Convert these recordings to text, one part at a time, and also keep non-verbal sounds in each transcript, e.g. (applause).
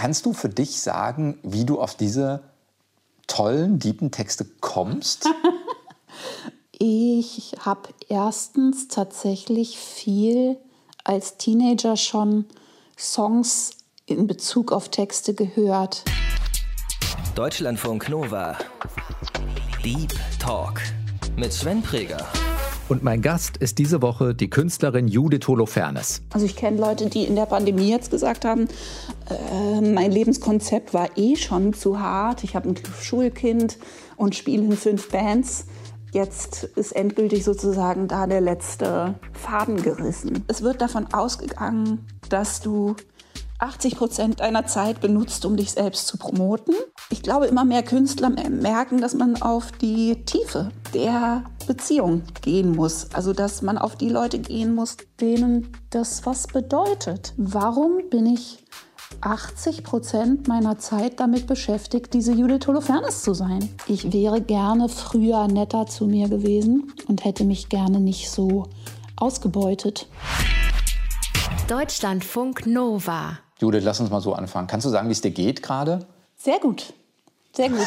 Kannst du für dich sagen, wie du auf diese tollen, deepen Texte kommst? (laughs) ich habe erstens tatsächlich viel als Teenager schon Songs in Bezug auf Texte gehört. Deutschlandfunk Nova. Deep Talk mit Sven Preger. Und mein Gast ist diese Woche die Künstlerin Judith Holofernes. Also ich kenne Leute, die in der Pandemie jetzt gesagt haben, äh, mein Lebenskonzept war eh schon zu hart. Ich habe ein Schulkind und spiele in fünf Bands. Jetzt ist endgültig sozusagen da der letzte Faden gerissen. Es wird davon ausgegangen, dass du 80 Prozent deiner Zeit benutzt, um dich selbst zu promoten. Ich glaube, immer mehr Künstler merken, dass man auf die Tiefe der Beziehung gehen muss. Also, dass man auf die Leute gehen muss, denen das was bedeutet. Warum bin ich 80 Prozent meiner Zeit damit beschäftigt, diese Judith Holofernes zu sein. Ich wäre gerne früher netter zu mir gewesen und hätte mich gerne nicht so ausgebeutet. Deutschlandfunk Nova. Judith, lass uns mal so anfangen. Kannst du sagen, wie es dir geht gerade? Sehr gut. Sehr gut. (laughs)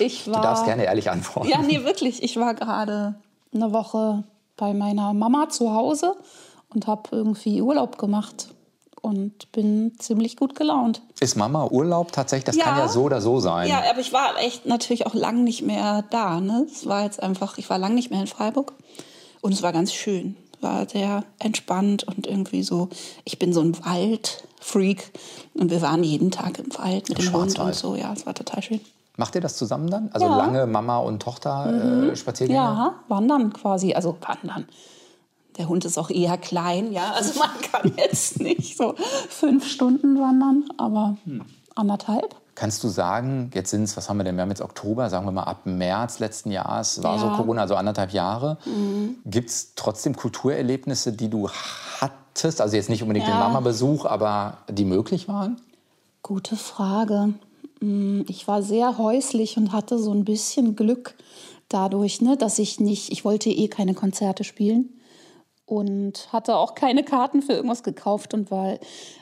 ich war, du darfst gerne ehrlich antworten. Ja, nee, wirklich. Ich war gerade eine Woche bei meiner Mama zu Hause und habe irgendwie Urlaub gemacht und bin ziemlich gut gelaunt. Ist Mama Urlaub tatsächlich? Das ja, kann ja so oder so sein. Ja, aber ich war echt natürlich auch lang nicht mehr da. Ne? Es war jetzt einfach, ich war lang nicht mehr in Freiburg und es war ganz schön war sehr entspannt und irgendwie so, ich bin so ein Waldfreak und wir waren jeden Tag im Wald mit dem Hund und so. Ja, es war total schön. Macht ihr das zusammen dann? Also ja. lange Mama und Tochter mhm. äh, Spaziergänge? Ja, wandern quasi, also wandern. Der Hund ist auch eher klein, ja. Also man kann jetzt nicht so fünf Stunden wandern, aber hm. anderthalb. Kannst du sagen, jetzt sind es, was haben wir denn, wir haben jetzt Oktober, sagen wir mal ab März letzten Jahres, war ja. so Corona, also anderthalb Jahre. Mhm. Gibt es trotzdem Kulturerlebnisse, die du hattest, also jetzt nicht unbedingt ja. den Mama-Besuch, aber die möglich waren? Gute Frage. Mm, ich war sehr häuslich und hatte so ein bisschen Glück dadurch, ne, dass ich nicht, ich wollte eh keine Konzerte spielen und hatte auch keine Karten für irgendwas gekauft und war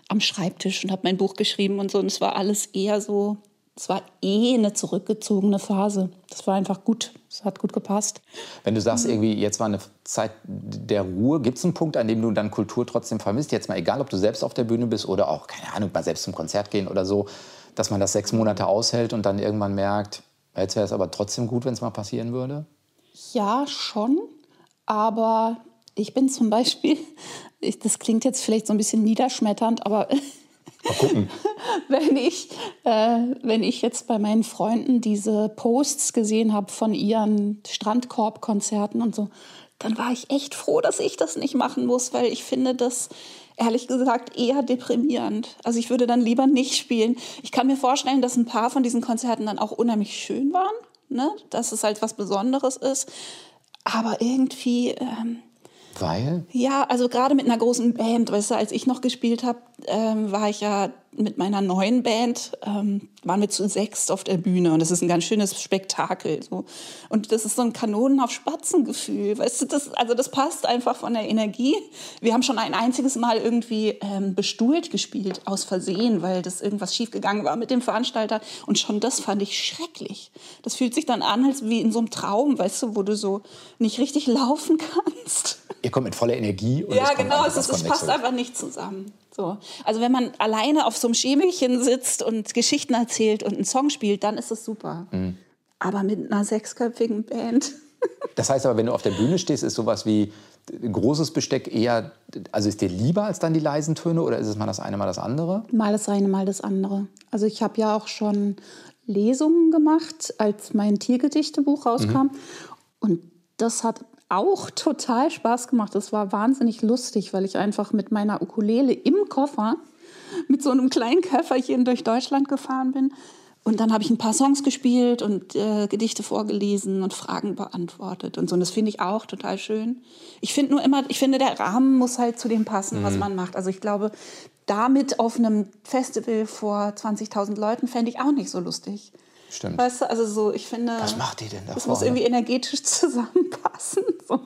am Schreibtisch und habe mein Buch geschrieben und so. Und es war alles eher so, es war eh eine zurückgezogene Phase. Das war einfach gut. Es hat gut gepasst. Wenn du sagst, irgendwie, jetzt war eine Zeit der Ruhe, gibt es einen Punkt, an dem du dann Kultur trotzdem vermisst? Jetzt mal egal, ob du selbst auf der Bühne bist oder auch, keine Ahnung, mal selbst zum Konzert gehen oder so, dass man das sechs Monate aushält und dann irgendwann merkt, jetzt wäre es aber trotzdem gut, wenn es mal passieren würde? Ja, schon. Aber ich bin zum Beispiel, (laughs) ich, das klingt jetzt vielleicht so ein bisschen niederschmetternd, aber (laughs) wenn, ich, äh, wenn ich jetzt bei meinen Freunden diese Posts gesehen habe von ihren Strandkorbkonzerten und so, dann war ich echt froh, dass ich das nicht machen muss, weil ich finde das ehrlich gesagt eher deprimierend. Also ich würde dann lieber nicht spielen. Ich kann mir vorstellen, dass ein paar von diesen Konzerten dann auch unheimlich schön waren, ne? dass es halt was Besonderes ist. Aber irgendwie... Ähm, weil? Ja, also gerade mit einer großen Band, weißt du, als ich noch gespielt habe, ähm, war ich ja mit meiner neuen Band, ähm, waren wir zu sechst auf der Bühne und das ist ein ganz schönes Spektakel. So. Und das ist so ein Kanonen auf Spatzen-Gefühl, weißt du, das, also das passt einfach von der Energie. Wir haben schon ein einziges Mal irgendwie ähm, bestuhlt gespielt, aus Versehen, weil das irgendwas schiefgegangen war mit dem Veranstalter und schon das fand ich schrecklich. Das fühlt sich dann an, als wie in so einem Traum, weißt du, wo du so nicht richtig (laughs) laufen kannst. Ihr kommt mit voller Energie. Und ja, genau, es, es passt einfach nicht zusammen. So. Also wenn man alleine auf so einem Schemelchen sitzt und Geschichten erzählt und einen Song spielt, dann ist es super. Mhm. Aber mit einer sechsköpfigen Band. (laughs) Das heißt aber, wenn du auf der Bühne stehst, ist sowas wie großes Besteck eher, also ist dir lieber als dann die leisen Töne oder ist es mal das eine, mal das andere? Mal das eine, mal das andere. Also ich habe ja auch schon Lesungen gemacht, als mein Tiergedichtebuch rauskam. Mhm. Und das hat auch total Spaß gemacht. Es war wahnsinnig lustig, weil ich einfach mit meiner Ukulele im Koffer mit so einem kleinen Köfferchen durch Deutschland gefahren bin. Und dann habe ich ein paar Songs gespielt und äh, Gedichte vorgelesen und Fragen beantwortet und so. Und das finde ich auch total schön. Ich finde nur immer, ich finde, der Rahmen muss halt zu dem passen, mhm. was man macht. Also ich glaube, damit auf einem Festival vor 20.000 Leuten fände ich auch nicht so lustig. Stimmt. Weißt du, also so, ich finde. Was macht die denn da Das muss irgendwie energetisch (laughs) zusammenpassen. So.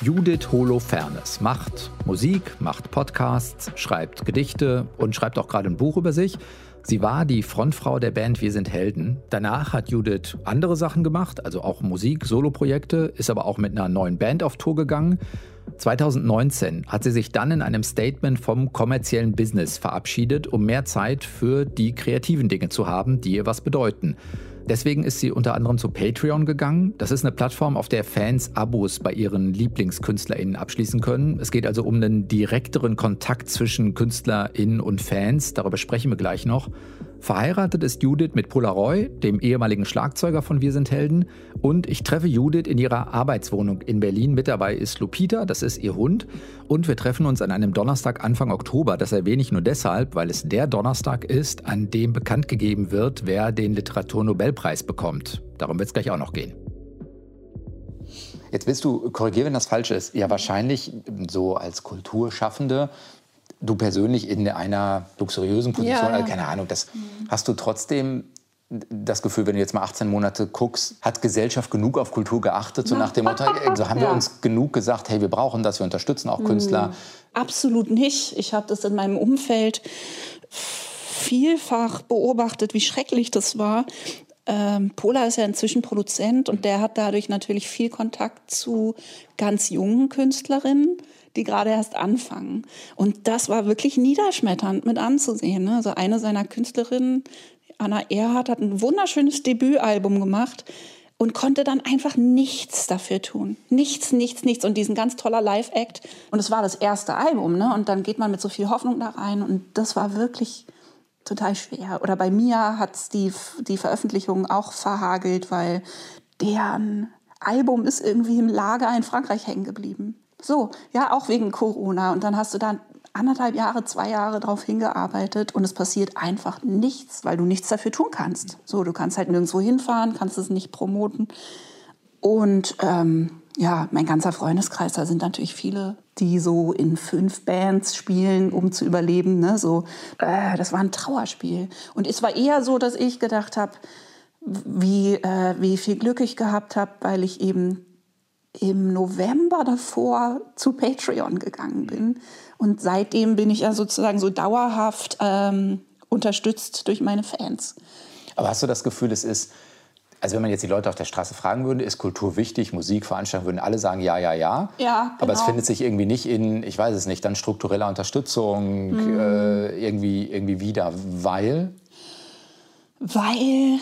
Judith Holofernes macht Musik, macht Podcasts, schreibt Gedichte und schreibt auch gerade ein Buch über sich. Sie war die Frontfrau der Band Wir sind Helden. Danach hat Judith andere Sachen gemacht, also auch Musik, Soloprojekte, ist aber auch mit einer neuen Band auf Tour gegangen. 2019 hat sie sich dann in einem Statement vom kommerziellen Business verabschiedet, um mehr Zeit für die kreativen Dinge zu haben, die ihr was bedeuten. Deswegen ist sie unter anderem zu Patreon gegangen. Das ist eine Plattform, auf der Fans Abos bei ihren LieblingskünstlerInnen abschließen können. Es geht also um einen direkteren Kontakt zwischen KünstlerInnen und Fans. Darüber sprechen wir gleich noch. Verheiratet ist Judith mit Polaroy, dem ehemaligen Schlagzeuger von Wir sind Helden. Und ich treffe Judith in ihrer Arbeitswohnung in Berlin. Mit dabei ist Lupita, das ist ihr Hund. Und wir treffen uns an einem Donnerstag Anfang Oktober. Das erwähne ich nur deshalb, weil es der Donnerstag ist, an dem bekannt gegeben wird, wer den Literaturnobelpreis bekommt. Darum wird es gleich auch noch gehen. Jetzt willst du, korrigieren, wenn das falsch ist, ja wahrscheinlich so als Kulturschaffende du persönlich in einer luxuriösen Position, ja, ja. Also keine Ahnung, das mhm. hast du trotzdem das Gefühl, wenn du jetzt mal 18 Monate guckst, hat Gesellschaft genug auf Kultur geachtet? So nach dem Motto, also haben wir uns genug gesagt, hey, wir brauchen das, wir unterstützen auch Künstler? Mhm. Absolut nicht. Ich habe das in meinem Umfeld vielfach beobachtet, wie schrecklich das war. Ähm, Pola ist ja inzwischen Produzent und der hat dadurch natürlich viel Kontakt zu ganz jungen Künstlerinnen die gerade erst anfangen. Und das war wirklich niederschmetternd mit anzusehen. Ne? Also eine seiner Künstlerinnen, Anna Erhardt, hat ein wunderschönes Debütalbum gemacht und konnte dann einfach nichts dafür tun. Nichts, nichts, nichts. Und diesen ganz toller Live-Act. Und es war das erste Album. Ne? Und dann geht man mit so viel Hoffnung da rein. Und das war wirklich total schwer. Oder bei Mia hat die, die Veröffentlichung auch verhagelt, weil deren Album ist irgendwie im Lager in Frankreich hängen geblieben. So, ja, auch wegen Corona. Und dann hast du da anderthalb Jahre, zwei Jahre drauf hingearbeitet und es passiert einfach nichts, weil du nichts dafür tun kannst. So, du kannst halt nirgendwo hinfahren, kannst es nicht promoten. Und ähm, ja, mein ganzer Freundeskreis, da sind natürlich viele, die so in fünf Bands spielen, um zu überleben. Ne? So, äh, das war ein Trauerspiel. Und es war eher so, dass ich gedacht habe, wie, äh, wie viel Glück ich gehabt habe, weil ich eben im November davor zu Patreon gegangen bin. Und seitdem bin ich ja sozusagen so dauerhaft ähm, unterstützt durch meine Fans. Aber hast du das Gefühl, es ist, also wenn man jetzt die Leute auf der Straße fragen würde, ist Kultur wichtig, Musik, Veranstaltungen, würden alle sagen, ja, ja, ja. Ja, genau. Aber es genau. findet sich irgendwie nicht in, ich weiß es nicht, dann struktureller Unterstützung mhm. äh, irgendwie, irgendwie wieder, weil? Weil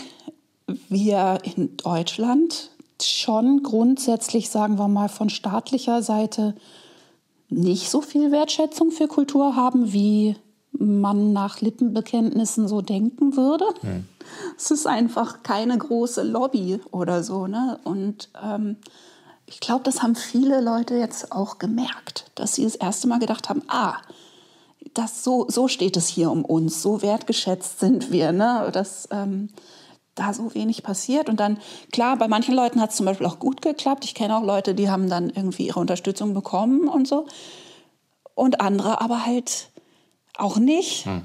wir in Deutschland schon grundsätzlich, sagen wir mal, von staatlicher Seite nicht so viel Wertschätzung für Kultur haben, wie man nach Lippenbekenntnissen so denken würde. Hm. Es ist einfach keine große Lobby oder so. Ne? Und ähm, ich glaube, das haben viele Leute jetzt auch gemerkt, dass sie das erste Mal gedacht haben, ah, das so, so steht es hier um uns, so wertgeschätzt sind wir. Ne? Das, ähm, da so wenig passiert. Und dann, klar, bei manchen Leuten hat es zum Beispiel auch gut geklappt. Ich kenne auch Leute, die haben dann irgendwie ihre Unterstützung bekommen und so. Und andere aber halt auch nicht. Hm.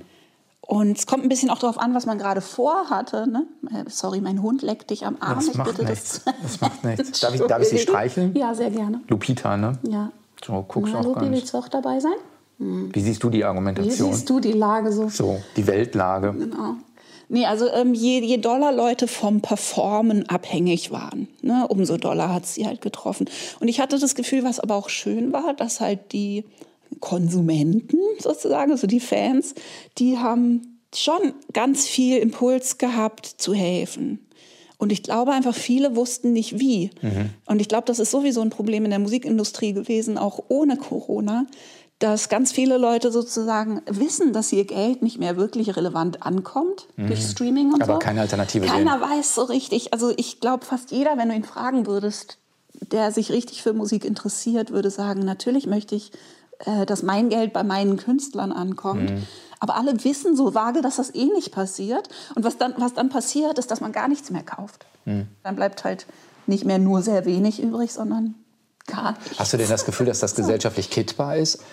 Und es kommt ein bisschen auch darauf an, was man gerade vorhatte. Ne? Äh, sorry, mein Hund leckt dich am Arm. Das ich macht nichts. Das, das macht (laughs) nichts. Darf ich, darf ich sie streicheln? Ja, sehr gerne. Lupita, ne? Ja. So, guckst du auch Lupi, willst du auch dabei sein? Hm. Wie siehst du die Argumentation? Wie siehst du die Lage so? So, die Weltlage. Genau. Nee, also ähm, je, je doller Leute vom Performen abhängig waren, ne, umso doller hat sie halt getroffen. Und ich hatte das Gefühl, was aber auch schön war, dass halt die Konsumenten sozusagen, also die Fans, die haben schon ganz viel Impuls gehabt zu helfen. Und ich glaube einfach, viele wussten nicht wie. Mhm. Und ich glaube, das ist sowieso ein Problem in der Musikindustrie gewesen, auch ohne Corona, dass ganz viele Leute sozusagen wissen, dass ihr Geld nicht mehr wirklich relevant ankommt mhm. durch Streaming und Aber so. Aber keine Alternative Keiner sehen. weiß so richtig. Also ich glaube, fast jeder, wenn du ihn fragen würdest, der sich richtig für Musik interessiert, würde sagen, natürlich möchte ich, äh, dass mein Geld bei meinen Künstlern ankommt. Mhm. Aber alle wissen so vage, dass das eh nicht passiert. Und was dann, was dann passiert, ist, dass man gar nichts mehr kauft. Mhm. Dann bleibt halt nicht mehr nur sehr wenig übrig, sondern gar nichts. Hast du denn das Gefühl, dass das (laughs) gesellschaftlich kittbar ist?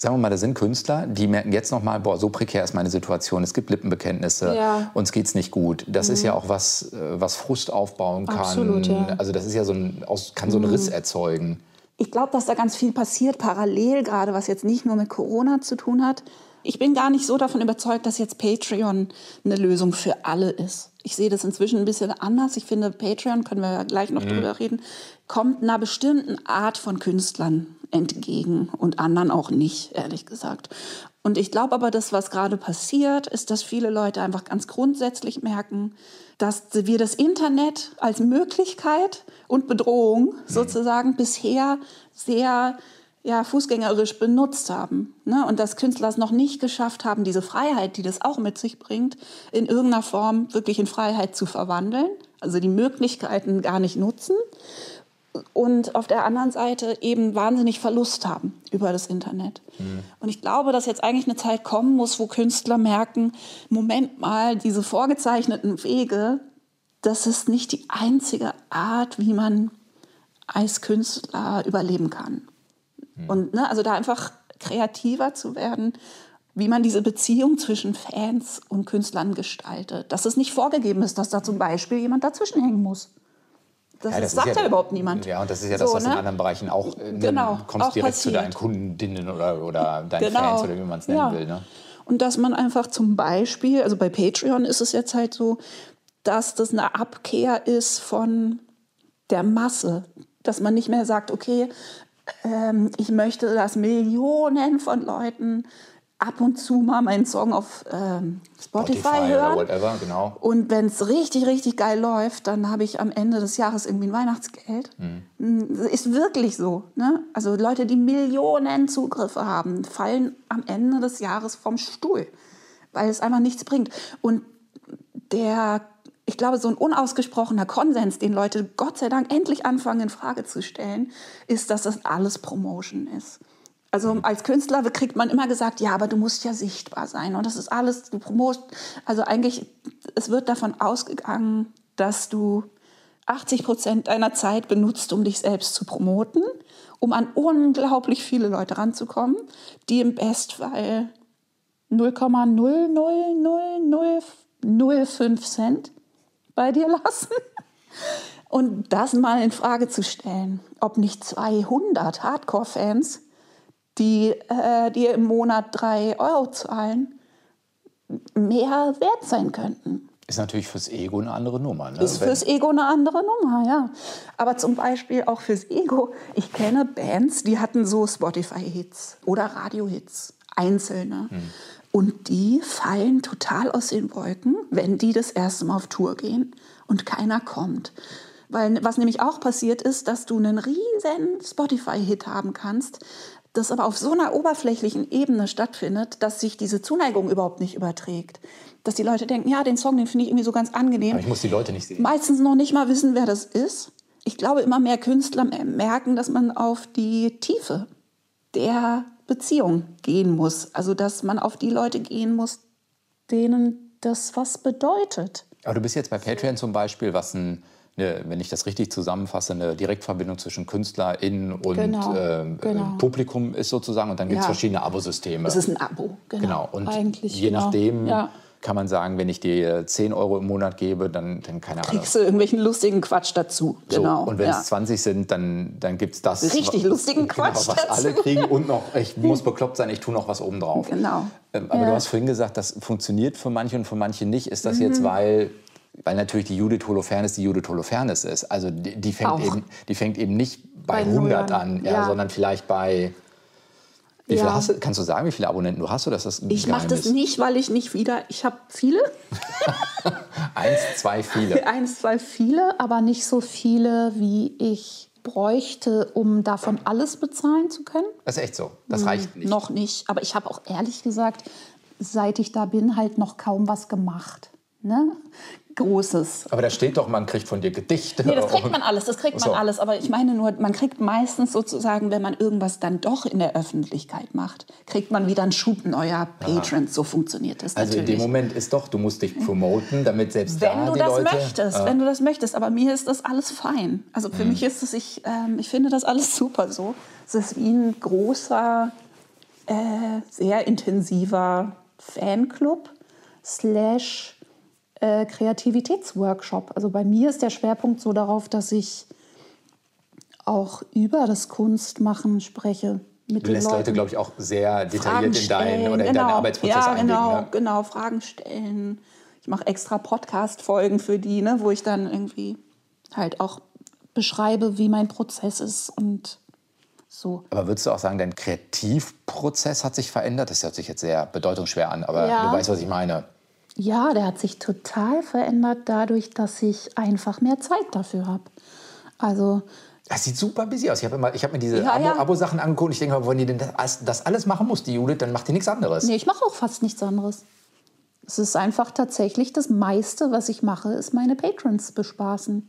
Sagen wir mal, da sind Künstler, die merken jetzt noch mal, boah, so prekär ist meine Situation. Es gibt Lippenbekenntnisse, ja. uns geht's nicht gut. Das mhm. ist ja auch was, äh, was Frust aufbauen kann. Absolut, ja. Also das ist ja so ein, kann so einen mhm. Riss erzeugen. ich glaube, dass da ganz viel passiert, parallel gerade, was jetzt nicht nur mit Corona zu tun hat. Ich bin gar nicht so davon überzeugt, dass jetzt Patreon eine Lösung für alle ist. Ich sehe das inzwischen ein bisschen anders. Ich finde, Patreon, können wir gleich noch mhm. drüber reden, kommt einer bestimmten Art von Künstlern entgegen und anderen auch nicht, ehrlich gesagt. Und ich glaube aber, das, was gerade passiert, ist, dass viele Leute einfach ganz grundsätzlich merken, dass wir das Internet als Möglichkeit und Bedrohung mhm. sozusagen bisher sehr ja, fußgängerisch benutzt haben. Ne? Und dass Künstler es noch nicht geschafft haben, diese Freiheit, die das auch mit sich bringt, in irgendeiner Form wirklich in Freiheit zu verwandeln. Also die Möglichkeiten gar nicht nutzen. Und auf der anderen Seite eben wahnsinnig Verlust haben über das Internet. Mhm. Und ich glaube, dass jetzt eigentlich eine Zeit kommen muss, wo Künstler merken, Moment mal, diese vorgezeichneten Wege, das ist nicht die einzige Art, wie man als Künstler überleben kann. Mhm. Und ne, also da einfach kreativer zu werden, wie man diese Beziehung zwischen Fans und Künstlern gestaltet. Dass es nicht vorgegeben ist, dass da zum Beispiel jemand dazwischen hängen muss. Das, ja, das sagt ja, ja, überhaupt niemand. Ja, und das ist ja das, so, was ne? in anderen Bereichen auch, äh, genau, kommst auch direkt passiert. zu deinen Kundinnen oder, oder deinen genau. Fans oder wie man es nennen ja. will. Ne? Und dass man einfach zum Beispiel, also bei Patreon ist es jetzt halt so, dass das eine Abkehr ist von der Masse. Dass man nicht mehr sagt, okay, ähm, ich möchte, dass Millionen von Leuten ab und zu mal meinen Song auf ähm, Spotify, Spotify hören. Oder whatever, genau. Und wenn es richtig, richtig geil läuft, dann habe ich am Ende des Jahres irgendwie ein Weihnachtsgeld. Mhm. Ist wirklich so. Ne? Also Leute, die Millionen Zugriffe haben, fallen am Ende des Jahres vom Stuhl, weil es einfach nichts bringt. Und der ich glaube, so ein unausgesprochener Konsens, den Leute Gott sei Dank endlich anfangen in Frage zu stellen, ist, dass das alles Promotion ist. Also mhm. als Künstler kriegt man immer gesagt, ja, aber du musst ja sichtbar sein und das ist alles, du promotst. Also eigentlich, es wird davon ausgegangen, dass du 80 Prozent deiner Zeit benutzt, um dich selbst zu promoten, um an unglaublich viele Leute ranzukommen, die im Bestfall 0,00005 Cent bei dir lassen. (laughs) Und das mal in Frage zu stellen, ob nicht 200 Hardcore-Fans die äh, dir im Monat drei Euro zahlen, mehr wert sein könnten. Ist natürlich fürs Ego eine andere Nummer. Ne? Ist fürs Ego eine andere Nummer, ja. Aber zum Beispiel auch fürs Ego. Ich kenne Bands, die hatten so Spotify-Hits oder Radio-Hits, einzelne. Hm. Und die fallen total aus den Wolken, wenn die das erste Mal auf Tour gehen und keiner kommt. Weil was nämlich auch passiert ist, dass du einen riesen Spotify-Hit haben kannst, das aber auf so einer oberflächlichen Ebene stattfindet, dass sich diese Zuneigung überhaupt nicht überträgt. Dass die Leute denken, ja, den Song, den finde ich irgendwie so ganz angenehm. Aber ich muss die Leute nicht sehen. Meistens noch nicht mal wissen, wer das ist. Ich glaube, immer mehr Künstler merken, dass man auf die Tiefe der Beziehung gehen muss. Also, dass man auf die Leute gehen muss, denen das was bedeutet. Aber du bist jetzt bei Patreon zum Beispiel, was ein eine, wenn ich das richtig zusammenfasse, eine Direktverbindung zwischen KünstlerInnen und genau, äh, genau. Publikum ist sozusagen. Und dann gibt es ja. verschiedene Abosysteme. Es ist ein Abo, genau. genau. Und Eigentlich, je genau. nachdem ja. Kann man sagen, wenn ich dir 10 Euro im Monat gebe, dann, dann keine Ahnung. Kriegst du irgendwelchen lustigen Quatsch dazu. Genau. So, und wenn ja. es 20 sind, dann, dann gibt es das. Richtig was, lustigen (laughs) genau, Quatsch. was dazu. alle kriegen. Und noch, ich (laughs) muss bekloppt sein, ich tue noch was obendrauf. Genau. Ähm, aber du hast vorhin gesagt, das funktioniert für manche und für manche nicht. Ist das mhm. jetzt, weil weil natürlich die Judith Holofernes die Judith Holofernes ist. Also die, die fängt, eben, die fängt eben nicht bei, bei 100 an, ja, ja. sondern vielleicht bei... Wie ja. hast du, kannst du sagen, wie viele Abonnenten du hast? Oder ist das ich mache das nicht, weil ich nicht wieder... Ich habe viele. (laughs) Eins, zwei, viele. (laughs) Eins, zwei, viele, aber nicht so viele, wie ich bräuchte, um davon alles bezahlen zu können. Das ist echt so. Das hm, reicht nicht. Noch nicht. Aber ich habe auch ehrlich gesagt, seit ich da bin, halt noch kaum was gemacht. Ne? Großes. Aber da steht doch, man kriegt von dir Gedichte. Nee, das kriegt man alles, das kriegt man alles. Aber ich meine nur, man kriegt meistens sozusagen, wenn man irgendwas dann doch in der Öffentlichkeit macht, kriegt man wieder einen Schub neuer Patrons. So funktioniert das Also natürlich. in dem Moment ist doch, du musst dich promoten, damit selbst wenn da du die das Leute... Möchtest, äh, wenn du das möchtest. Aber mir ist das alles fein. Also für mhm. mich ist es, ich, ähm, ich finde das alles super so. Es ist wie ein großer, äh, sehr intensiver Fanclub slash äh, Kreativitätsworkshop. Also bei mir ist der Schwerpunkt so darauf, dass ich auch über das Kunstmachen spreche. Mit Du lässt Leuten. Leute, glaube ich, auch sehr Fragen detailliert in deinen oder in genau. deinen Arbeitsprozess ja, genau, Ne? genau, Fragen stellen. Ich mache extra Podcast-Folgen für die, ne, wo ich dann irgendwie halt auch beschreibe, wie mein Prozess ist und so. Aber würdest du auch sagen, dein Kreativprozess hat sich verändert? Das hört sich jetzt sehr bedeutungsschwer an, aber Ja. du weißt, was ich meine. Ja, der hat sich total verändert dadurch, dass ich einfach mehr Zeit dafür habe. Also Das sieht super busy aus. Ich habe habe mir diese Ja, Abo- ja. Abo-Sachen angeguckt und ich denke wenn die denn das, das alles machen muss, die Judith, dann macht die nichts anderes. Nee, ich mache auch fast nichts anderes. Es ist einfach tatsächlich das meiste, was ich mache, ist meine Patrons bespaßen.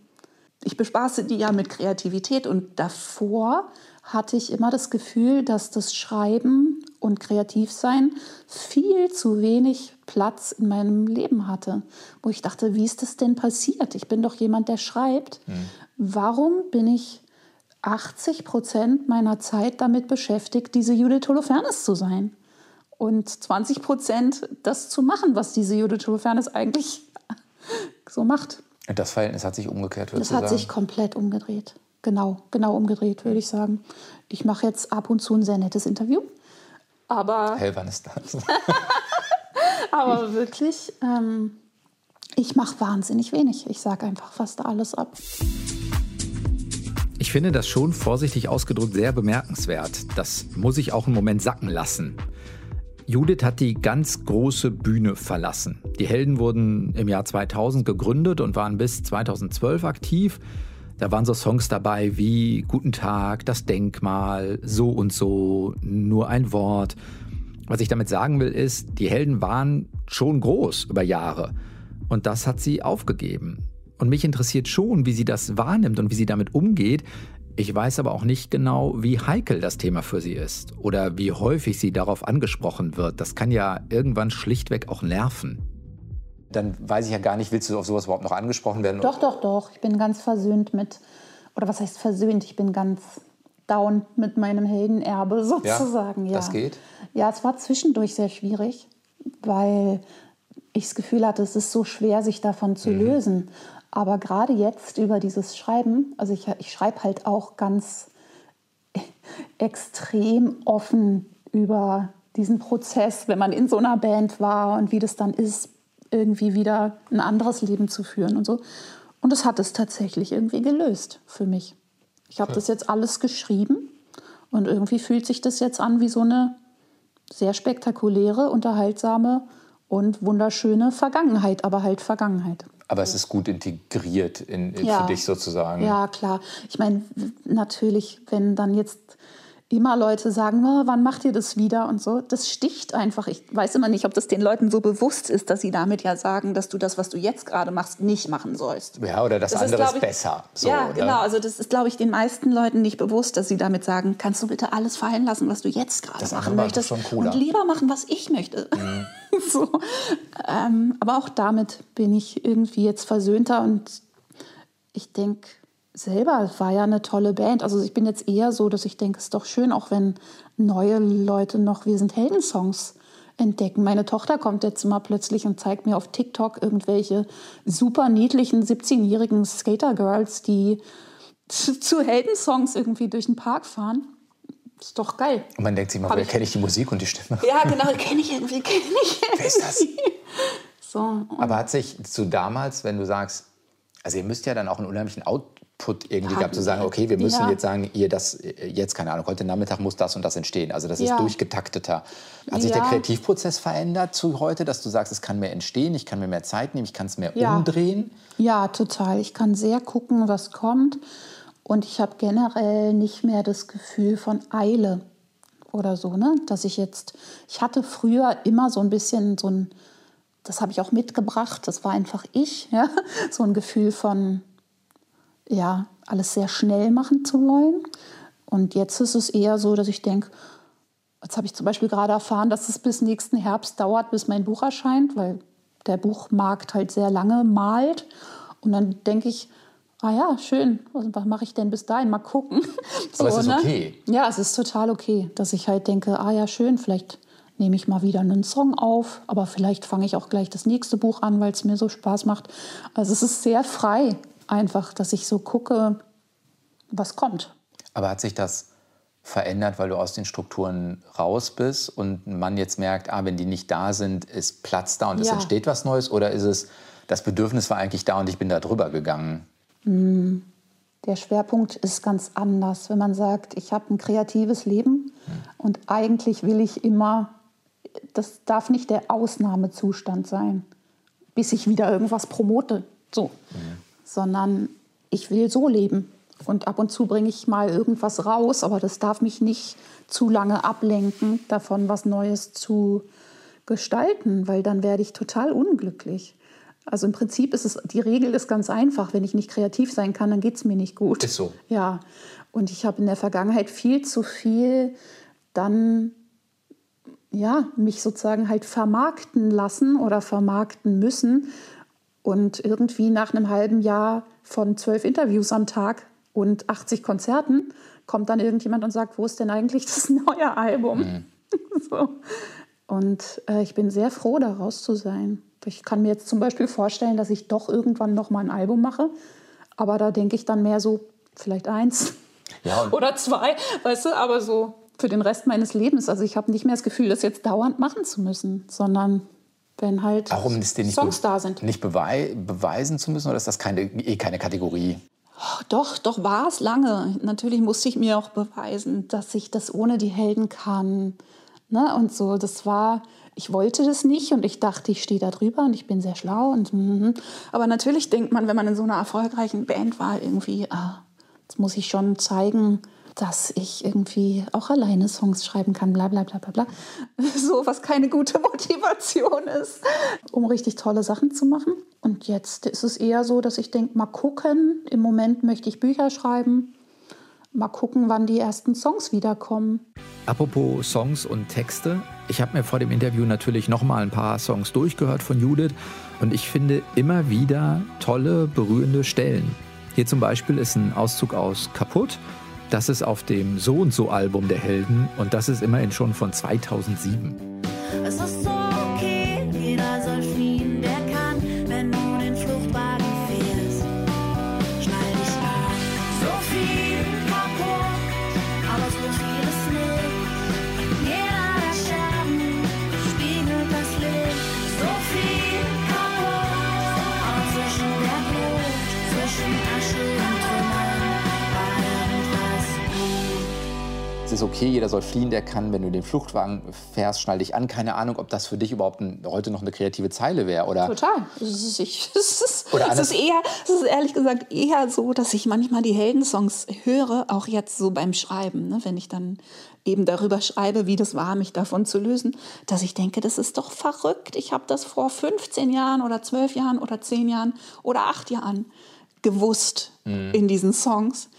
Ich bespaße die ja mit Kreativität und davor hatte ich immer das Gefühl, dass das Schreiben und Kreativsein viel zu wenig Platz in meinem Leben hatte. Wo ich dachte, wie ist das denn passiert? Ich bin doch jemand, der schreibt. Warum bin ich 80 Prozent meiner Zeit damit beschäftigt, diese Judith Holofernes zu sein? und 20 Prozent das zu machen, was diese Judith Holofernes eigentlich so macht. Und das Verhältnis hat sich umgekehrt, würdest Das hat du sagen? sich komplett umgedreht. Genau, genau umgedreht, würde ich sagen. Ich mache jetzt ab und zu ein sehr nettes Interview. Aber, Hell, wann ist das? (laughs) aber wirklich, ähm, ich mache wahnsinnig wenig. Ich sage einfach fast alles ab. Ich finde das schon vorsichtig ausgedrückt sehr bemerkenswert. Das muss ich auch einen Moment sacken lassen. Judith hat die ganz große Bühne verlassen. Die Helden wurden im Jahr 2000 gegründet und waren bis 2012 aktiv. Da waren so Songs dabei wie Guten Tag, das Denkmal, so und so, nur ein Wort. Was ich damit sagen will, ist, die Helden waren schon groß über Jahre. Und das hat sie aufgegeben. Und mich interessiert schon, wie sie das wahrnimmt und wie sie damit umgeht. Ich weiß aber auch nicht genau, wie heikel das Thema für sie ist oder wie häufig sie darauf angesprochen wird. Das kann ja irgendwann schlichtweg auch nerven. Dann weiß ich ja gar nicht, willst du auf sowas überhaupt noch angesprochen werden? Doch, doch, doch. Ich bin ganz versöhnt mit, oder was heißt versöhnt? Ich bin ganz down mit meinem Heldenerbe (laughs) sozusagen. Ja, das geht? Ja, es war zwischendurch sehr schwierig, weil ich das Gefühl hatte, es ist so schwer, sich davon Mhm. zu lösen. Aber gerade jetzt über dieses Schreiben, also ich, ich schreibe halt auch ganz (laughs) extrem offen über diesen Prozess, wenn man in so einer Band war und wie das dann ist, irgendwie wieder ein anderes Leben zu führen und so. Und das hat es tatsächlich irgendwie gelöst für mich. Ich habe das jetzt alles geschrieben und irgendwie fühlt sich das jetzt an wie so eine sehr spektakuläre, unterhaltsame und wunderschöne Vergangenheit, aber halt Vergangenheit. Aber es ist gut integriert in, in Ja. für dich sozusagen. Ja, klar. Ich meine, natürlich, wenn dann jetzt immer Leute sagen, "Oh, wann macht ihr das wieder und so, das sticht einfach. Ich weiß immer nicht, ob das den Leuten so bewusst ist, dass sie damit ja sagen, dass du das, was du jetzt gerade machst, nicht machen sollst. Ja, oder das, Das andere ist, ich- besser. So, ja, oder? genau. Also das ist, glaube ich, den meisten Leuten nicht bewusst, dass sie damit sagen, kannst du bitte alles fallen lassen, was du jetzt gerade machen möchtest und lieber machen, was ich möchte. (laughs) so. ähm, aber auch damit bin ich irgendwie jetzt versöhnter und ich denke selber, war ja eine tolle Band. Also ich bin jetzt eher so, dass ich denke, es ist doch schön, auch wenn neue Leute noch Wir sind Helden-Songs entdecken. Meine Tochter kommt jetzt mal plötzlich und zeigt mir auf TikTok irgendwelche super niedlichen 17-jährigen Skater-Girls, die zu, zu Heldensongs irgendwie durch den Park fahren. Ist doch geil. Und man denkt sich mal, kenne ich die Musik und die Stimme? Ja, genau, kenne ich irgendwie, kenne ich. (laughs) Wer ist das? So, Aber hat sich zu damals, wenn du sagst, also ihr müsst ja dann auch einen unheimlichen Output irgendwie gehabt, zu sagen, okay, wir müssen Ja. jetzt sagen, ihr das jetzt, keine Ahnung, heute Nachmittag muss das und das entstehen. Also das ist Ja. durchgetakteter. Hat sich der. Kreativprozess verändert zu heute, dass du sagst, es kann mehr entstehen, ich kann mir mehr Zeit nehmen, ich kann es mehr umdrehen? Ja, total. Ich kann sehr gucken, was kommt. Und ich habe generell nicht mehr das Gefühl von Eile oder so, ne? Dass ich jetzt, ich hatte früher immer so ein bisschen so ein, das habe ich auch mitgebracht, das war einfach ich, (laughs) ja? So ein Gefühl von, ja, alles sehr schnell machen zu wollen. Und jetzt ist es eher so, dass ich denke, Jetzt habe ich zum Beispiel gerade erfahren, dass es bis nächsten Herbst dauert, bis mein Buch erscheint, weil der Buchmarkt halt sehr lange malt. Und dann denke ich, ah ja, schön, was, mache ich denn bis dahin? Mal gucken. (laughs) Aber es ist okay. Ja, es ist total okay, dass ich halt denke, ah ja, schön, vielleicht nehme ich mal wieder einen Song auf, aber vielleicht fange ich auch gleich das nächste Buch an, weil es mir so Spaß macht. Also es ist sehr frei einfach, dass ich so gucke, was kommt. Aber hat sich das verändert, weil du aus den Strukturen raus bist und man jetzt merkt, ah, wenn die nicht da sind, ist Platz da und es Ja. entsteht was Neues? Oder ist es, das Bedürfnis war eigentlich da und ich bin da drüber gegangen? Der Schwerpunkt ist ganz anders, wenn man sagt, ich habe ein kreatives Leben und eigentlich will ich immer, das darf nicht der Ausnahmezustand sein, bis ich wieder irgendwas promote, so, sondern ich will so leben. Und ab und zu bringe ich mal irgendwas raus, aber das darf mich nicht zu lange ablenken, davon was Neues zu gestalten, weil dann werde ich total unglücklich. Also im Prinzip ist es, die Regel ist ganz einfach. Wenn ich nicht kreativ sein kann, dann geht es mir nicht gut. Ist so. Ja. Und ich habe in der Vergangenheit viel zu viel dann ja, mich sozusagen halt vermarkten lassen oder vermarkten müssen. Und irgendwie nach einem halben Jahr von zwölf Interviews am Tag und 80 Konzerten kommt dann irgendjemand und sagt, wo ist denn eigentlich das (laughs) neue Album? (laughs) so. Und äh, ich bin sehr froh, da raus zu sein. Ich kann mir jetzt zum Beispiel vorstellen, dass ich doch irgendwann noch mal ein Album mache. Aber da denke ich dann mehr so, vielleicht eins (laughs) Ja, oder zwei, weißt du, aber so für den Rest meines Lebens. Also ich habe nicht mehr das Gefühl, das jetzt dauernd machen zu müssen, sondern wenn halt Warum ist dir nicht, Songs da sind. nicht bewei beweisen zu müssen oder ist das keine, eh keine Kategorie? Doch, doch war es lange. Natürlich musste ich mir auch beweisen, dass ich das ohne die Helden kann. Ne? Und so, das war, ich wollte das nicht und ich dachte, ich stehe da drüber und ich bin sehr schlau. Und, mhm. Aber natürlich denkt man, wenn man in so einer erfolgreichen Band war, irgendwie, ah, jetzt muss ich schon zeigen, dass ich irgendwie auch alleine Songs schreiben kann, bla bla bla bla bla. (laughs) So, was keine gute Motivation ist, um richtig tolle Sachen zu machen. Und jetzt ist es eher so, dass ich denke, mal gucken, im Moment möchte ich Bücher schreiben, mal gucken, wann die ersten Songs wiederkommen. Apropos Songs und Texte. Ich habe mir vor dem Interview natürlich noch mal ein paar Songs durchgehört von Judith und ich finde immer wieder tolle, berührende Stellen. Hier zum Beispiel ist ein Auszug aus Kaputt. Das ist auf dem So und So Album der Helden und das ist immerhin schon von 2007. ist okay, jeder soll fliehen, der kann, wenn du den Fluchtwagen fährst, schnall dich an. Keine Ahnung, ob das für dich überhaupt ein, heute noch eine kreative Zeile wäre. Oder Total. Es ist, es (laughs) ist, eher, es ist ehrlich gesagt eher so, dass ich manchmal die Heldensongs höre, auch jetzt so beim Schreiben, ne? wenn ich dann eben darüber schreibe, wie das war, mich davon zu lösen, dass ich denke, das ist doch verrückt. Ich habe das vor 15 Jahren oder 12 Jahren oder 10 Jahren oder 8 Jahren gewusst in diesen Songs.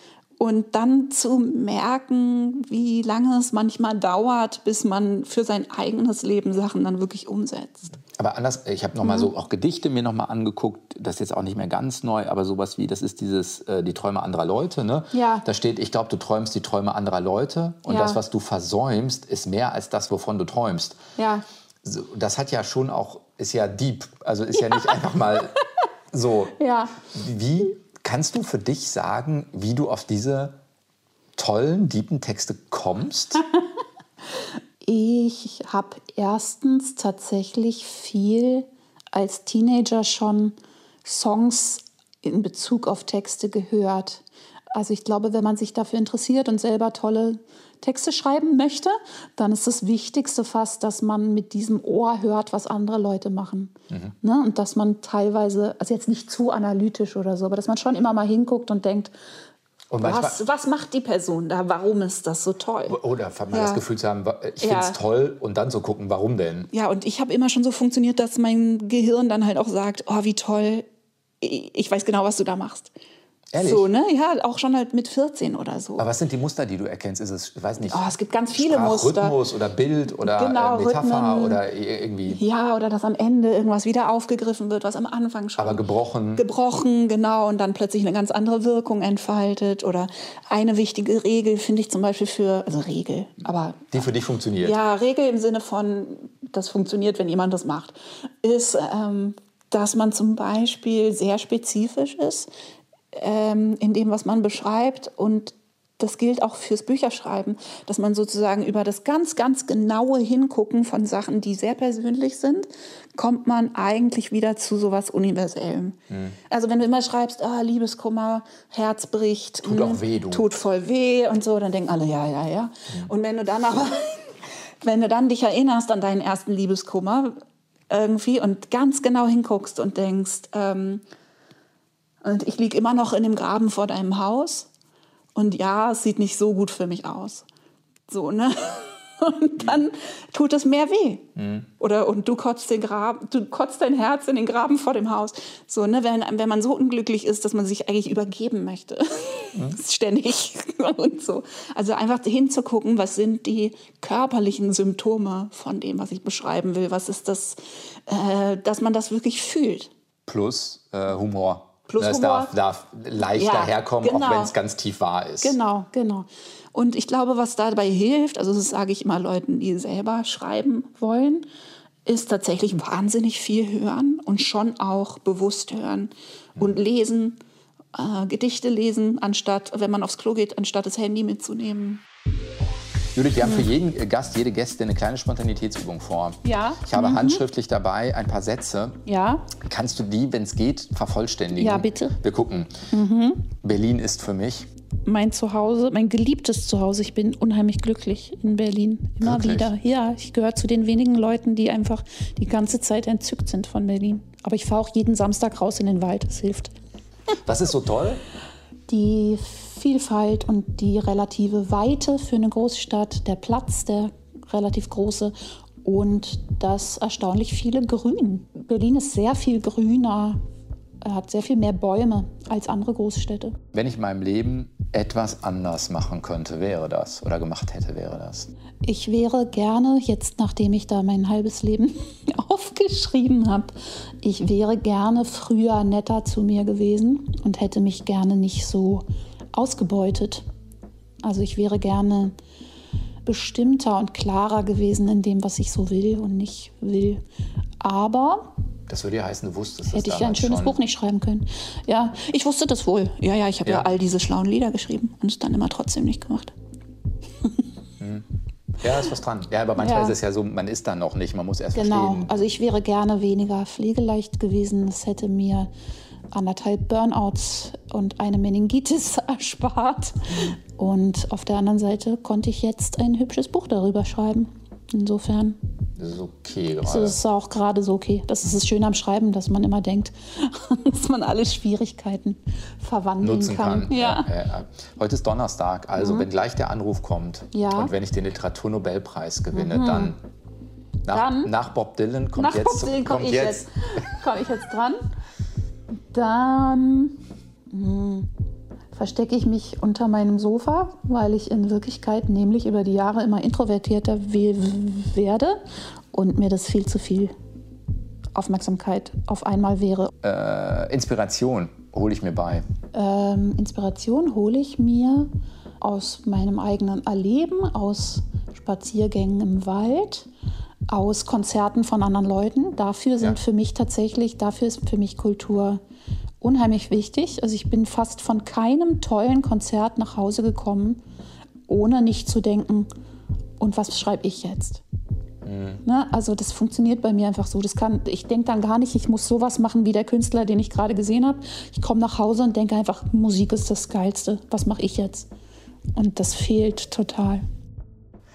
Und dann zu merken, wie lange es manchmal dauert, bis man für sein eigenes Leben Sachen dann wirklich umsetzt. Aber anders, ich habe noch mal so auch Gedichte mir noch mal angeguckt. Das ist jetzt auch nicht mehr ganz neu, aber sowas wie, das ist dieses äh, die Träume anderer Leute. Ne? Ja. Da steht, ich glaube, du träumst die Träume anderer Leute und Ja. das, was du versäumst, ist mehr als das, wovon du träumst. Ja, So, das hat ja schon auch, ist ja deep. Also ist ja, nicht einfach mal (laughs) so. ja. Wie kannst du für dich sagen, wie du auf diese tollen, deepen Texte kommst? (laughs) Ich habe erstens tatsächlich viel als Teenager schon Songs in Bezug auf Texte gehört. Also ich glaube, wenn man sich dafür interessiert und selber tolle Texte schreiben möchte, dann ist das Wichtigste fast, dass man mit diesem Ohr hört, was andere Leute machen. Ne? Und dass man teilweise, also jetzt nicht zu analytisch oder so, aber dass man schon immer mal hinguckt und denkt, manchmal- was, was macht die Person da? Warum ist das so toll? Oder mal Ja. das Gefühl zu haben, ich Ja. finde es toll und dann so gucken, warum denn? Ja, und ich habe immer schon so funktioniert, dass mein Gehirn dann halt auch sagt, oh, wie toll, ich weiß genau, was du da machst. Ehrlich? So, ne? Ja, auch schon halt mit 14 oder so. Aber was sind die Muster, die du erkennst? Ist es, ich weiß nicht, Oh, es gibt ganz viele Muster. Rhythmus oder Bild oder Genau, äh, Metapher Rhythmen. oder irgendwie, Ja, oder dass am Ende irgendwas wieder aufgegriffen wird, was am Anfang schon aber gebrochen. gebrochen, genau, und dann plötzlich eine ganz andere Wirkung entfaltet. Oder eine wichtige Regel finde ich zum Beispiel für, also Regel, aber die für dich funktioniert. Ja, Regel im Sinne von, das funktioniert, wenn jemand das macht, ist, ähm, dass man zum Beispiel sehr spezifisch ist ähm, in dem, was man beschreibt und das gilt auch fürs Bücherschreiben, dass man sozusagen über das ganz, ganz genaue Hingucken von Sachen, die sehr persönlich sind, kommt man eigentlich wieder zu sowas Universellem. Mhm. Also wenn du immer schreibst, ah, Liebeskummer, Herz bricht, Tut mh, auch weh, du. tut voll weh und so, dann denken alle, ja, ja, ja. Und wenn du dann aber, (laughs) wenn du dann dich erinnerst an deinen ersten Liebeskummer irgendwie und ganz genau hinguckst und denkst, ähm, und ich liege immer noch in dem Graben vor deinem Haus. Und ja, es sieht nicht so gut für mich aus. So, ne? (laughs) Und dann tut es mehr weh. Oder und du kotzt, den Graben, du kotzt dein Herz in den Graben vor dem Haus. So, ne? wenn, wenn man so unglücklich ist, dass man sich eigentlich übergeben möchte. (laughs) Ständig (laughs) und so. Also einfach hinzugucken, was sind die körperlichen Symptome von dem, was ich beschreiben will. Was ist das, äh, dass man das wirklich fühlt. Plus äh, Humor. Plus es Humor. Darf, darf leicht Ja, daherkommen, auch genau. wenn es ganz tief wahr ist. Genau, genau. Und ich glaube, was dabei hilft, also das sage ich immer Leuten, die selber schreiben wollen, ist tatsächlich wahnsinnig viel hören und schon auch bewusst hören und lesen, äh, Gedichte lesen, anstatt, wenn man aufs Klo geht, anstatt das Handy mitzunehmen. Judith, wir haben für jeden Gast, jede Gästin eine kleine Spontanitätsübung vor. Ja. Ich habe handschriftlich dabei ein paar Sätze. Ja, Kannst du die, wenn es geht, vervollständigen? Ja, bitte. Wir gucken. Berlin ist für mich. mein Zuhause, mein geliebtes Zuhause. Ich bin unheimlich glücklich in Berlin. Immer Wirklich? wieder. Ja, ich gehöre zu den wenigen Leuten, die einfach die ganze Zeit entzückt sind von Berlin. Aber ich fahre auch jeden Samstag raus in den Wald. Das hilft. Was ist so toll? Die Vielfalt und die relative Weite für eine Großstadt, der Platz, der relativ große und das erstaunlich viele Grün. Berlin ist sehr viel grüner, hat sehr viel mehr Bäume als andere Großstädte. Wenn ich in meinem Leben etwas anders machen könnte, wäre das. Oder gemacht hätte, wäre das. Ich wäre gerne, jetzt nachdem ich da mein halbes Leben (laughs) aufgeschrieben habe, ich wäre gerne früher netter zu mir gewesen und hätte mich gerne nicht so ausgebeutet. Also ich wäre gerne bestimmter und klarer gewesen in dem, was ich so will und nicht will. Aber Das würde ja heißen, du wusstest hätte das ich ja ein schönes schon. Buch nicht schreiben können. Ja, ich wusste das wohl. Ja, ja, ich habe ja. Ja. all diese schlauen Lieder geschrieben und es dann immer trotzdem nicht gemacht. Ja, ist was dran. Ja, aber manchmal Ja. ist es ja so, man ist da noch nicht, man muss erst Genau. verstehen. Also ich wäre gerne weniger pflegeleicht gewesen. Das hätte mir anderthalb Burnouts und eine Meningitis (laughs) erspart. Und auf der anderen Seite konnte ich jetzt ein hübsches Buch darüber schreiben. Insofern Das ist okay ist gerade. es auch gerade so okay. Das ist das Schöne am Schreiben, dass man immer denkt, (laughs) dass man alle Schwierigkeiten verwandeln nutzen kann. kann. Ja. Mhm. Ja, ja. Heute ist Donnerstag, also wenn gleich der Anruf kommt. Mhm. und wenn ich den Literaturnobelpreis gewinne, dann, nach, Dann? nach Bob Dylan kommt Nach jetzt, Bob Dylan komme ich jetzt. Komme ich jetzt dran? Dann hm, verstecke ich mich unter meinem Sofa, weil ich in Wirklichkeit nämlich über die Jahre immer introvertierter we- werde und mir das viel zu viel Aufmerksamkeit auf einmal wäre. äh, Inspiration hole ich mir bei. Ähm, Inspiration hole ich mir aus meinem eigenen Erleben, aus Spaziergängen im Wald, aus Konzerten von anderen Leuten. Dafür sind Ja. für mich tatsächlich, dafür ist für mich Kultur unheimlich wichtig. Also ich bin fast von keinem tollen Konzert nach Hause gekommen, ohne nicht zu denken, und was schreibe ich jetzt? Ne? Also das funktioniert bei mir einfach so. Das kann, ich denke dann gar nicht, ich muss sowas machen wie der Künstler, den ich gerade gesehen habe. Ich komme nach Hause und denke einfach, Musik ist das Geilste. Was mache ich jetzt? Und das fehlt total.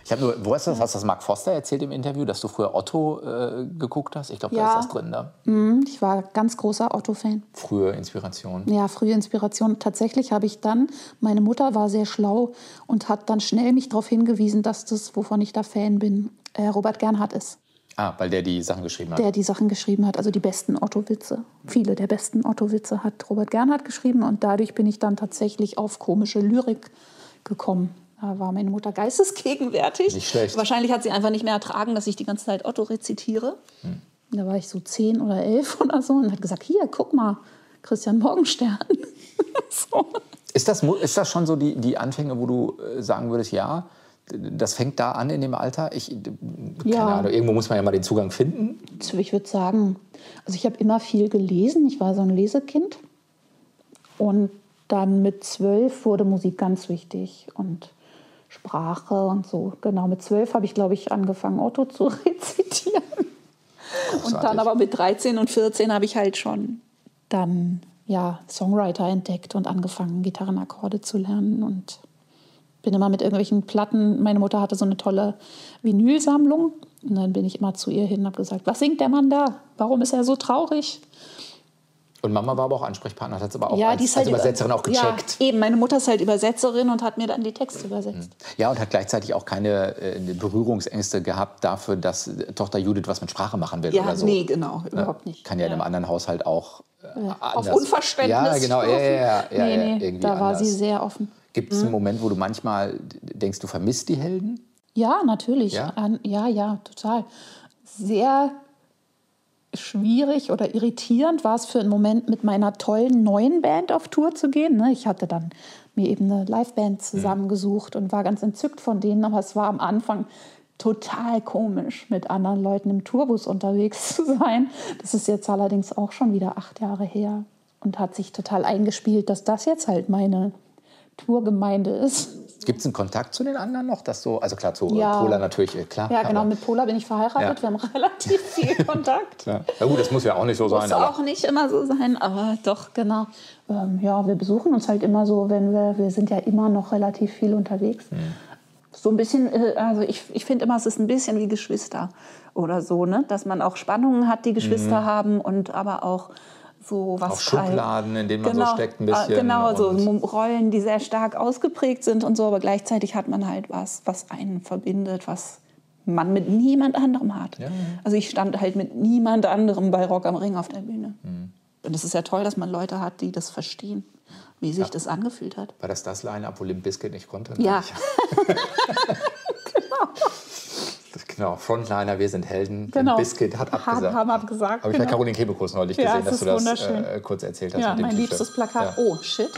Ich habe nur, wo hast du das? Hast du das Mark Foster erzählt im Interview, dass du früher Otto äh, geguckt hast? Ich glaube, da Ja. ist das drin, da. Mhm, Ich war ganz großer Otto-Fan. Frühe Inspiration. Ja, frühe Inspiration. Tatsächlich habe ich dann, meine Mutter war sehr schlau und hat dann schnell mich darauf hingewiesen, dass das, wovon ich da Fan bin, äh, Robert Gernhardt ist. Ah, weil der die Sachen geschrieben hat. der die Sachen geschrieben hat, also die besten Otto-Witze. Viele der besten Otto-Witze hat Robert Gernhardt geschrieben und dadurch bin ich dann tatsächlich auf komische Lyrik gekommen. Da war meine Mutter geistesgegenwärtig. Nicht schlecht. Wahrscheinlich hat sie einfach nicht mehr ertragen, dass ich die ganze Zeit Otto rezitiere. Hm. Da war ich so zehn oder elf (laughs) oder so und hat gesagt, hier, guck mal, Christian Morgenstern. (laughs) so. Ist das, ist das schon so die, die Anfänge, wo du äh, sagen würdest, ja, das fängt da an in dem Alter? Ich, d- keine Ja. Ahnung, irgendwo muss man ja mal den Zugang finden. Ich würde sagen, also ich habe immer viel gelesen. Ich war so ein Lesekind. Und dann mit zwölf wurde Musik ganz wichtig und Sprache und so. Genau, mit zwölf habe ich, glaube ich, angefangen, Otto zu (laughs) rezitieren. Und dann aber mit 13 und 14 habe ich halt schon dann ja, Songwriter entdeckt und angefangen, Gitarrenakkorde zu lernen und bin immer mit irgendwelchen Platten. Meine Mutter hatte so eine tolle Vinylsammlung und dann bin ich immer zu ihr hin und habe gesagt, was singt der Mann da? Warum ist er so traurig? Und Mama war aber auch Ansprechpartner, hat es aber auch ja, als, als halt Übersetzerin auch gecheckt. Ja, eben, meine Mutter ist halt Übersetzerin und hat mir dann die Texte übersetzt. Ja, und hat gleichzeitig auch keine äh, Berührungsängste gehabt dafür, dass äh, Tochter Judith was mit Sprache machen will Ja, oder so. nee, genau, überhaupt nicht. Kann ja, in einem anderen Haushalt auch äh, Auf Unverständnis. Ja, genau. Ja, ja, ja, ja, nee, ja, nee, da war anders. sie sehr offen. Gibt es einen Moment, wo du manchmal denkst, du vermisst die Helden? Ja, natürlich. Ja? Ja, ja, total. Sehr schwierig oder irritierend war es für einen Moment, mit meiner tollen neuen Band auf Tour zu gehen. ne? Ich hatte dann mir eben eine Liveband zusammengesucht und war ganz entzückt von denen, aber es war am Anfang total komisch, mit anderen Leuten im Tourbus unterwegs (laughs) zu sein. Das ist jetzt allerdings auch schon wieder acht Jahre her und hat sich total eingespielt, dass das jetzt halt meine Tourgemeinde ist. Gibt es einen Kontakt zu den anderen noch? Dass so, also klar, zu Ja. äh, Pola natürlich, äh, klar. Ja, genau, mit Pola bin ich verheiratet. Ja. Wir haben (laughs) relativ viel (laughs) Kontakt. Ja. Na gut, das muss ja auch nicht so sein. Muss auch nicht immer so sein, aber doch, genau. Ähm, ja, wir besuchen uns halt immer so, wenn wir, wir sind ja immer noch relativ viel unterwegs. So ein bisschen, äh, also ich, ich finde immer, es ist ein bisschen wie Geschwister oder so, ne? Dass man auch Spannungen hat, die Geschwister haben und aber auch so was. Auch Schubladen, in denen man so steckt ein äh, bisschen Genau, so Rollen, die sehr stark ausgeprägt sind und so, aber gleichzeitig hat man halt was, was einen verbindet, was man mit niemand anderem hat. Also ich stand halt mit niemand anderem bei Rock am Ring auf der Bühne. Mhm. Und es ist ja toll, dass man Leute hat, die das verstehen, wie sich das angefühlt hat. war das das Line-Up, wo Limp Bizkit nicht konnte? Ja, Das, (laughs) (laughs) genau, Frontliner, wir sind Helden. Genau. Bizkit hat abgesagt. haben abgesagt, Habe ich bei genau. Caroline Kebekus neulich Ja, gesehen, es dass ist du das äh, kurz erzählt hast. ja mit dem mein liebstes Plakat. Ja. Oh, shit.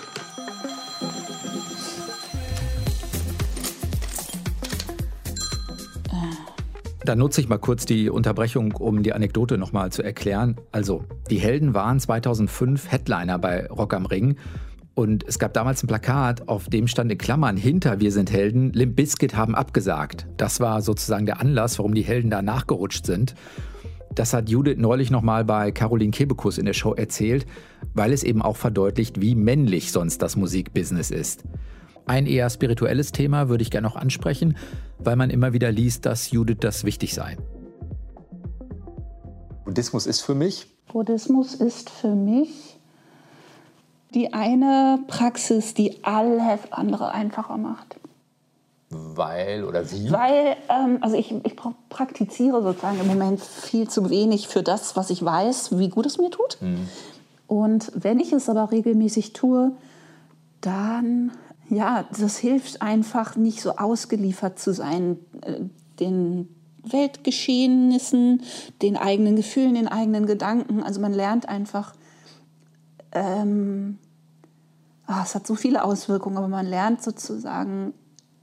Da nutze ich mal kurz die Unterbrechung, um die Anekdote nochmal zu erklären. Also, die Helden waren 2005 Headliner bei Rock am Ring. Und es gab damals ein Plakat, auf dem stand in Klammern hinter Wir sind Helden, Limp Bizkit haben abgesagt. Das war sozusagen der Anlass, warum die Helden da nachgerutscht sind. Das hat Judith neulich nochmal bei Caroline Kebekus in der Show erzählt, weil es eben auch verdeutlicht, wie männlich sonst das Musikbusiness ist. Ein eher spirituelles Thema würde ich gerne noch ansprechen, weil man immer wieder liest, dass Judith das wichtig sei. Buddhismus ist für mich, Buddhismus ist für mich die eine Praxis, die alles andere einfacher macht. weil oder wie? Weil, ähm, also ich, ich pra- praktiziere sozusagen im Moment viel zu wenig für das, was ich weiß, wie gut es mir tut. Und wenn ich es aber regelmäßig tue, dann, ja, das hilft einfach nicht so ausgeliefert zu sein, äh, den Weltgeschehnissen, den eigenen Gefühlen, den eigenen Gedanken. Also man lernt einfach, ähm, ah, es hat so viele Auswirkungen, aber man lernt sozusagen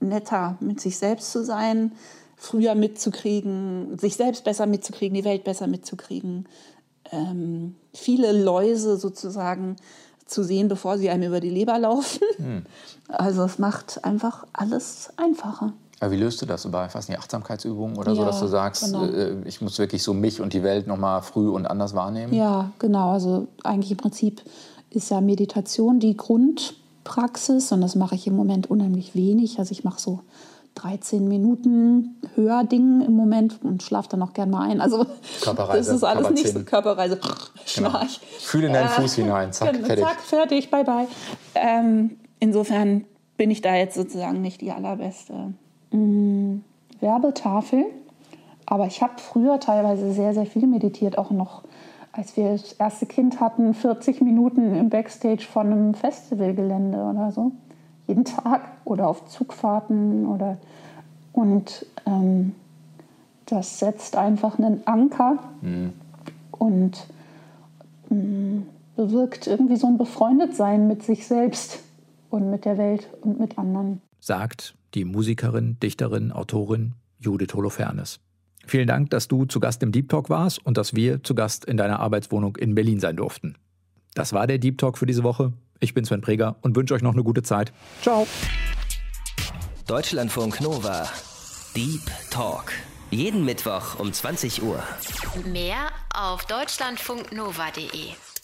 netter mit sich selbst zu sein, früher mitzukriegen, sich selbst besser mitzukriegen, die Welt besser mitzukriegen, ähm, viele Läuse sozusagen zu sehen, bevor sie einem über die Leber laufen. Also es macht einfach alles einfacher. Aber wie löst du das über, ich weiß nicht, Achtsamkeitsübungen oder so, Ja, dass du sagst, genau. äh, ich muss wirklich so mich und die Welt noch mal früh und anders wahrnehmen? Ja, genau. Also eigentlich im Prinzip ist ja Meditation die Grundpraxis und das mache ich im Moment unheimlich wenig. Also ich mache so 13 Minuten Hörding im Moment und schlafe dann auch gern mal ein. Also (laughs) Körperreise, das ist alles nicht so. Körperreise. Genau. Schnarch. Fühle in deinen Fuß hinein, zack, Genau, fertig. Zack, fertig, bye bye. Ähm, insofern bin ich da jetzt sozusagen nicht die allerbeste mm, Werbetafel. Aber ich habe früher teilweise sehr, sehr viel meditiert, auch noch als wir das erste Kind hatten, 40 Minuten im Backstage von einem Festivalgelände oder so. Jeden Tag oder auf Zugfahrten oder und ähm, das setzt einfach einen Anker und mh, bewirkt irgendwie so ein Befreundetsein mit sich selbst und mit der Welt und mit anderen. sagt die Musikerin, Dichterin, Autorin Judith Holofernes. Vielen Dank, dass du zu Gast im Deep Talk warst und dass wir zu Gast in deiner Arbeitswohnung in Berlin sein durften. Das war der Deep Talk für diese Woche. Ich bin Sven Preger und wünsche euch noch eine gute Zeit. Ciao. Deutschlandfunk Nova. Deep Talk. Jeden Mittwoch um 20 Uhr. Mehr auf deutschlandfunknova.de.